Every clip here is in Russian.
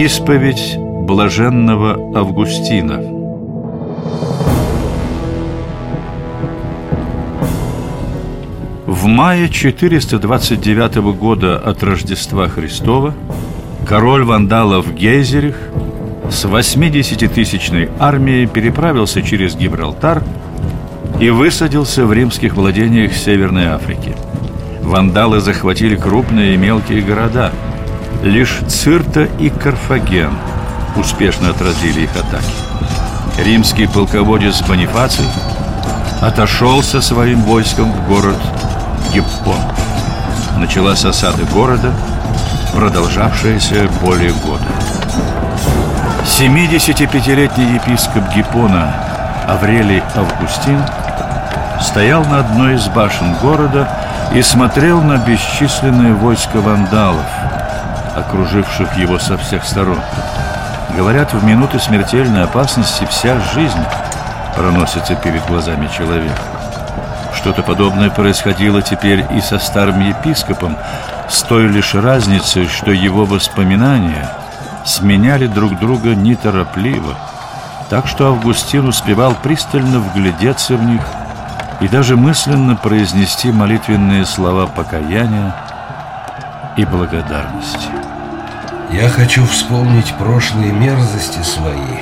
Исповедь блаженного Августина В мае 429 года от Рождества Христова король вандалов Гейзерих с 80-тысячной армией переправился через Гибралтар и высадился в римских владениях Северной Африки. Вандалы захватили крупные и мелкие города. Лишь Цирта и Карфаген успешно отразили их атаки. Римский полководец Бонифаций отошел со своим войском в город Гиппон. Началась осада города, продолжавшаяся более года. 75-летний епископ Гиппона Аврелий Августин стоял на одной из башен города и смотрел на бесчисленные войска вандалов, окруживших его со всех сторон. Говорят, в минуты смертельной опасности вся жизнь проносится перед глазами человека. Что-то подобное происходило теперь и со старым епископом, с той лишь разницей, что его воспоминания сменяли друг друга неторопливо, так что Августин успевал пристально вглядеться в них и даже мысленно произнести молитвенные слова покаяния и благодарности. Я хочу вспомнить прошлые мерзости свои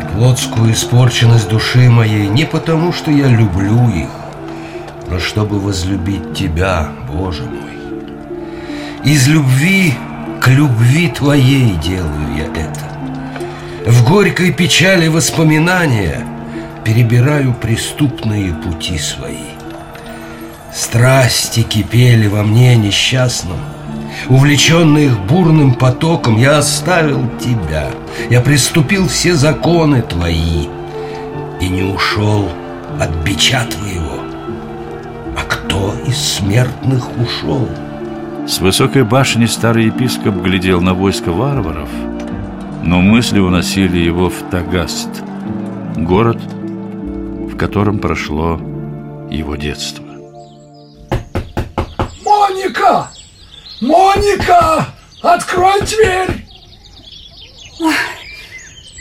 и плотскую испорченность души моей не потому, что я люблю их, но чтобы возлюбить Тебя, Боже мой. Из любви к любви Твоей делаю я это. В горькой печали воспоминания перебираю преступные пути свои. Страсти кипели во мне несчастном, Увлеченный их бурным потоком, я оставил тебя. Я приступил все законы твои и не ушел от бича твоего кто из смертных ушел? С высокой башни старый епископ глядел на войско варваров, но мысли уносили его в Тагаст, город, в котором прошло его детство. Моника! Моника! Открой дверь!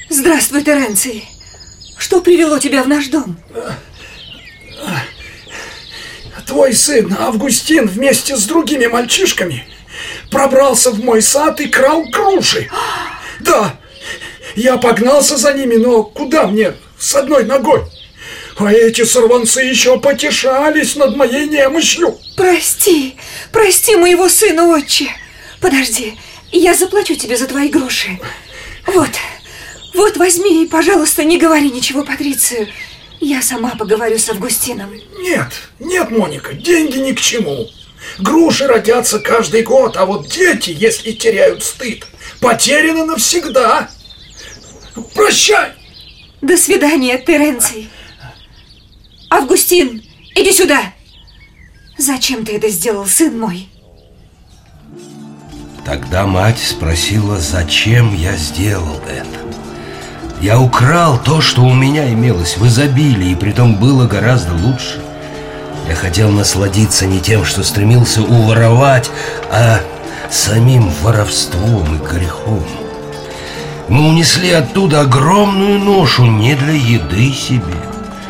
Здравствуй, Теренций. Что привело тебя в наш дом? Твой сын Августин вместе с другими мальчишками пробрался в мой сад и крал груши. Да, я погнался за ними, но куда мне с одной ногой? А эти сорванцы еще потешались над моей немощью. Прости, прости моего сына, отче. Подожди, я заплачу тебе за твои груши. Вот, вот возьми и, пожалуйста, не говори ничего Патрицию. Я сама поговорю с Августином. Нет, нет, Моника, деньги ни к чему. Груши родятся каждый год, а вот дети, если теряют стыд, потеряны навсегда. Прощай! До свидания, Теренций. Августин, иди сюда. Зачем ты это сделал, сын мой? Тогда мать спросила, зачем я сделал это. Я украл то, что у меня имелось в изобилии, и притом было гораздо лучше. Я хотел насладиться не тем, что стремился уворовать, а самим воровством и грехом. Мы унесли оттуда огромную ношу не для еды себе,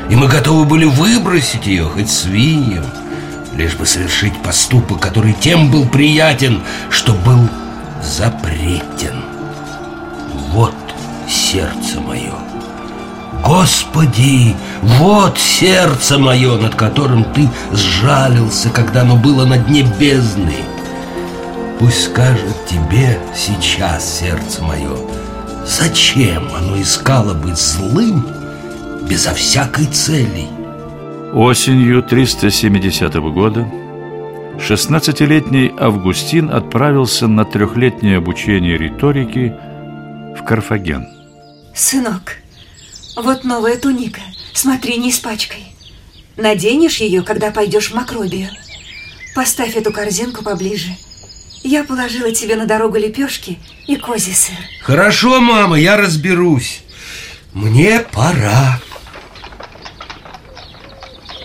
и мы готовы были выбросить ее хоть свиньям, лишь бы совершить поступок, который тем был приятен, что был запретен. Вот сердце мое. Господи, вот сердце мое, над которым Ты сжалился, когда оно было на дне бездны. Пусть скажет Тебе сейчас сердце мое, зачем оно искало быть злым безо всякой цели? Осенью 370 года 16-летний Августин отправился на трехлетнее обучение риторики в Карфаген. Сынок, вот новая туника. Смотри, не испачкай. Наденешь ее, когда пойдешь в Макробию. Поставь эту корзинку поближе. Я положила тебе на дорогу лепешки и козий сыр. Хорошо, мама, я разберусь. Мне пора.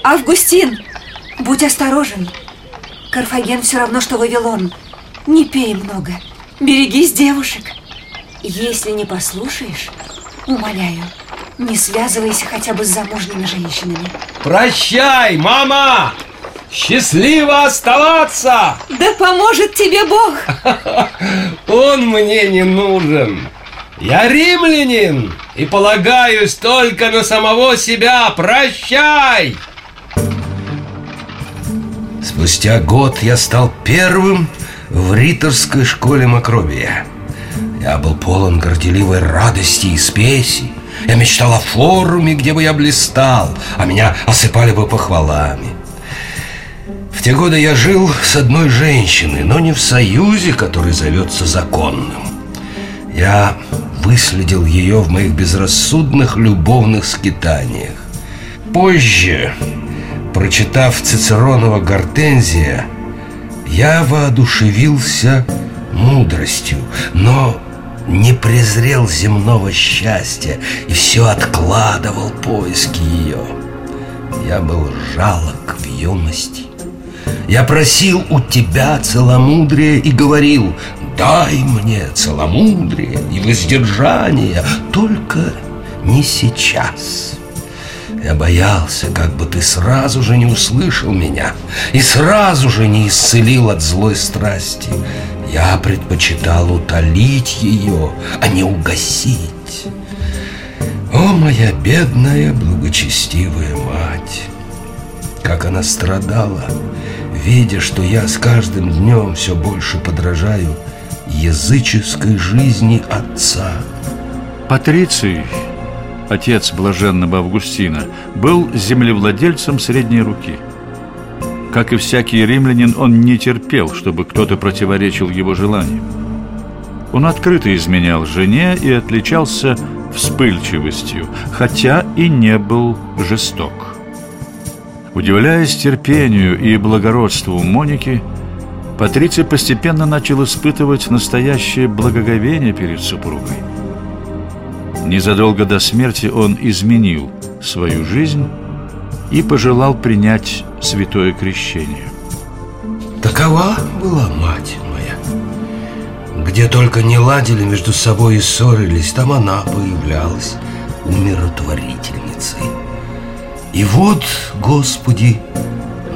Августин, будь осторожен. Карфаген все равно, что Вавилон. Не пей много. Берегись девушек. Если не послушаешь, умоляю, не связывайся хотя бы с замужними женщинами. Прощай, мама! Счастливо оставаться! Да поможет тебе Бог! Он мне не нужен. Я римлянин и полагаюсь только на самого себя. Прощай! Спустя год я стал первым в риторской школе Макробия. Я был полон горделивой радости и спеси. Я мечтал о форуме, где бы я блистал, а меня осыпали бы похвалами. В те годы я жил с одной женщиной, но не в союзе, который зовется законным. Я выследил ее в моих безрассудных любовных скитаниях. Позже, прочитав Цицеронова «Гортензия», я воодушевился мудростью, но не презрел земного счастья и все откладывал поиски ее. Я был жалок в юности. Я просил у тебя целомудрия и говорил, дай мне целомудрие и воздержание, только не сейчас. Я боялся, как бы ты сразу же не услышал меня и сразу же не исцелил от злой страсти. Я предпочитал утолить ее, а не угасить. О, моя бедная, благочестивая мать! Как она страдала, видя, что я с каждым днем все больше подражаю языческой жизни отца. Патриций, отец блаженного Августина, был землевладельцем средней руки – как и всякий римлянин, он не терпел, чтобы кто-то противоречил его желаниям. Он открыто изменял жене и отличался вспыльчивостью, хотя и не был жесток. Удивляясь терпению и благородству Моники, Патриций постепенно начал испытывать настоящее благоговение перед супругой. Незадолго до смерти он изменил свою жизнь и пожелал принять святое крещение. Такова была мать моя. Где только не ладили между собой и ссорились, там она появлялась умиротворительницей. И вот, Господи,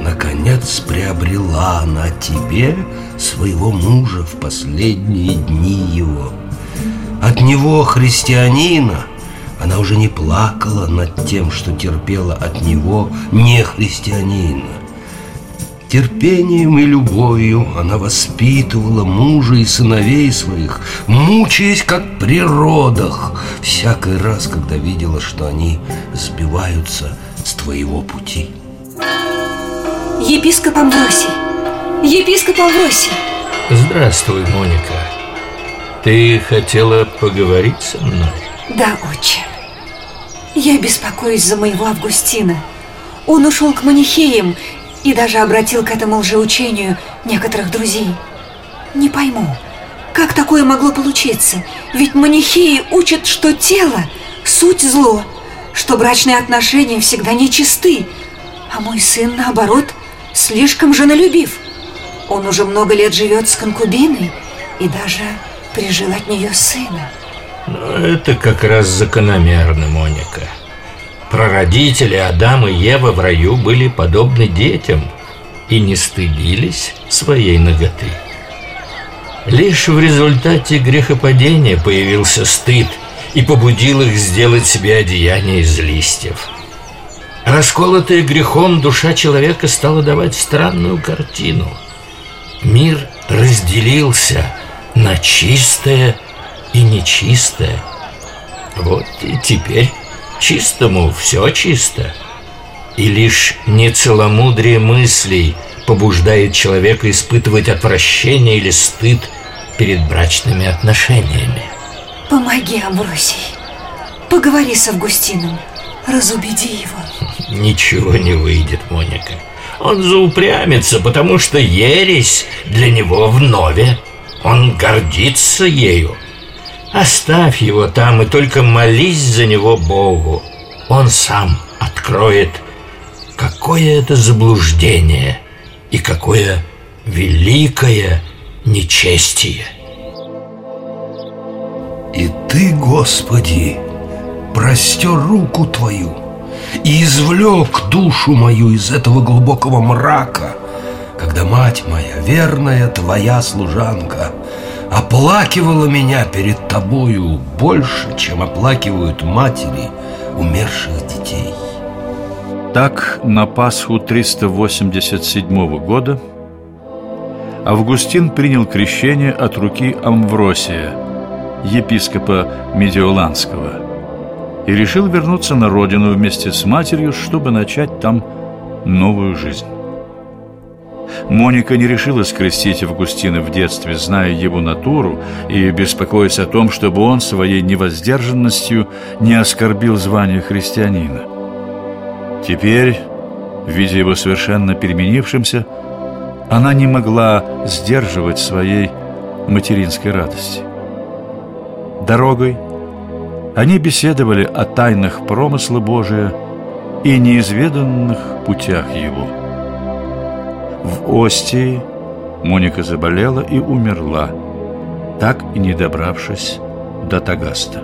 наконец приобрела она тебе своего мужа в последние дни его. От него, христианина, она уже не плакала над тем, что терпела от него не христианина. Терпением и любовью она воспитывала мужа и сыновей своих, мучаясь как при родах, всякий раз, когда видела, что они сбиваются с твоего пути. Епископ Амвросий! Епископ Амвросий! Здравствуй, Моника. Ты хотела поговорить со мной? Да, отче. Я беспокоюсь за моего Августина. Он ушел к манихеям и даже обратил к этому лжеучению некоторых друзей. Не пойму, как такое могло получиться? Ведь манихеи учат, что тело – суть зло, что брачные отношения всегда нечисты, а мой сын, наоборот, слишком женолюбив. Он уже много лет живет с конкубиной и даже прижил от нее сына. Но это как раз закономерно, Моника. Прародители Адам и Ева в раю были подобны детям и не стыдились своей ноготы. Лишь в результате грехопадения появился стыд и побудил их сделать себе одеяние из листьев. Расколотая грехом душа человека стала давать странную картину. Мир разделился на чистое и нечистое. Вот и теперь чистому все чисто. И лишь нецеломудрие мыслей побуждает человека испытывать отвращение или стыд перед брачными отношениями. Помоги, Амбросий. Поговори с Августином. Разубеди его. Ничего не выйдет, Моника. Он заупрямится, потому что ересь для него вновь. Он гордится ею. Оставь его там и только молись за него Богу. Он сам откроет, какое это заблуждение и какое великое нечестие. И Ты, Господи, простер руку Твою и извлек душу мою из этого глубокого мрака, когда мать моя, верная Твоя служанка, оплакивала меня перед Тобою больше, чем оплакивают матери умерших детей. Так, на Пасху 387 года Августин принял крещение от руки Амвросия, епископа Медиоланского, и решил вернуться на родину вместе с матерью, чтобы начать там новую жизнь. Моника не решилась крестить Августина в детстве, зная его натуру и беспокоясь о том, чтобы он своей невоздержанностью не оскорбил звание христианина. Теперь, видя его совершенно переменившимся, она не могла сдерживать своей материнской радости. Дорогой они беседовали о тайнах промысла Божия и неизведанных путях Его. В Остии Моника заболела и умерла, так и не добравшись до Тагаста.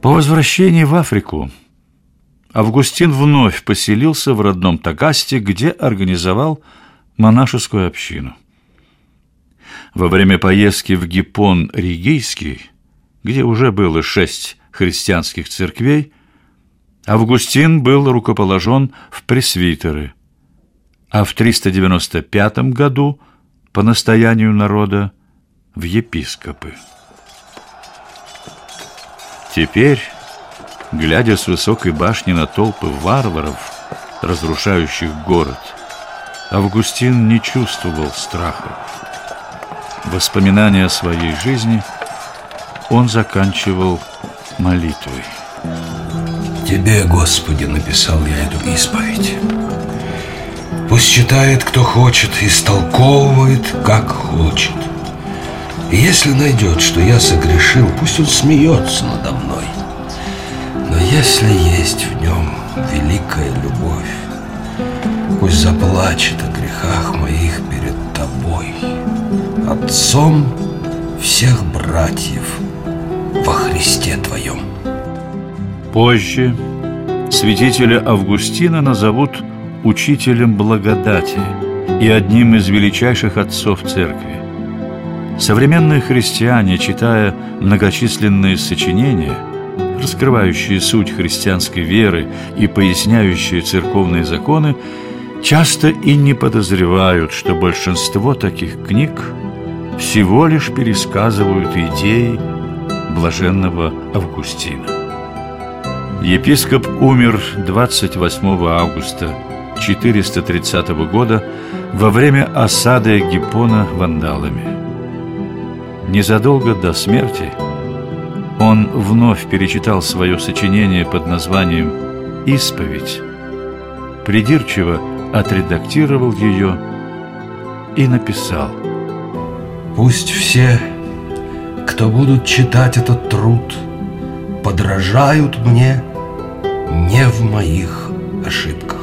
По возвращении в Африку Августин вновь поселился в родном Тагасте, где организовал монашескую общину. Во время поездки в Гиппон Ригийский, где уже было шесть христианских церквей, Августин был рукоположен в пресвитеры, а в 395 году по настоянию народа в епископы. Теперь глядя с высокой башни на толпы варваров, разрушающих город, Августин не чувствовал страха. Воспоминания о своей жизни он заканчивал молитвой. Тебе, Господи, написал я эту исповедь. Пусть читает, кто хочет, истолковывает, как хочет. И если найдет, что я согрешил, пусть он смеется надо мной. Но если есть в нем великая любовь, Пусть заплачет о грехах моих перед тобой, Отцом всех братьев во Христе Твоем. Позже святителя Августина назовут учителем благодати и одним из величайших отцов церкви. Современные христиане, читая многочисленные сочинения – раскрывающие суть христианской веры и поясняющие церковные законы, часто и не подозревают, что большинство таких книг всего лишь пересказывают идеи блаженного Августина. Епископ умер 28 августа 430 года во время осады Гиппона вандалами. Незадолго до смерти – он вновь перечитал свое сочинение под названием «Исповедь», придирчиво отредактировал ее и написал «Пусть все, кто будут читать этот труд, подражают мне не в моих ошибках».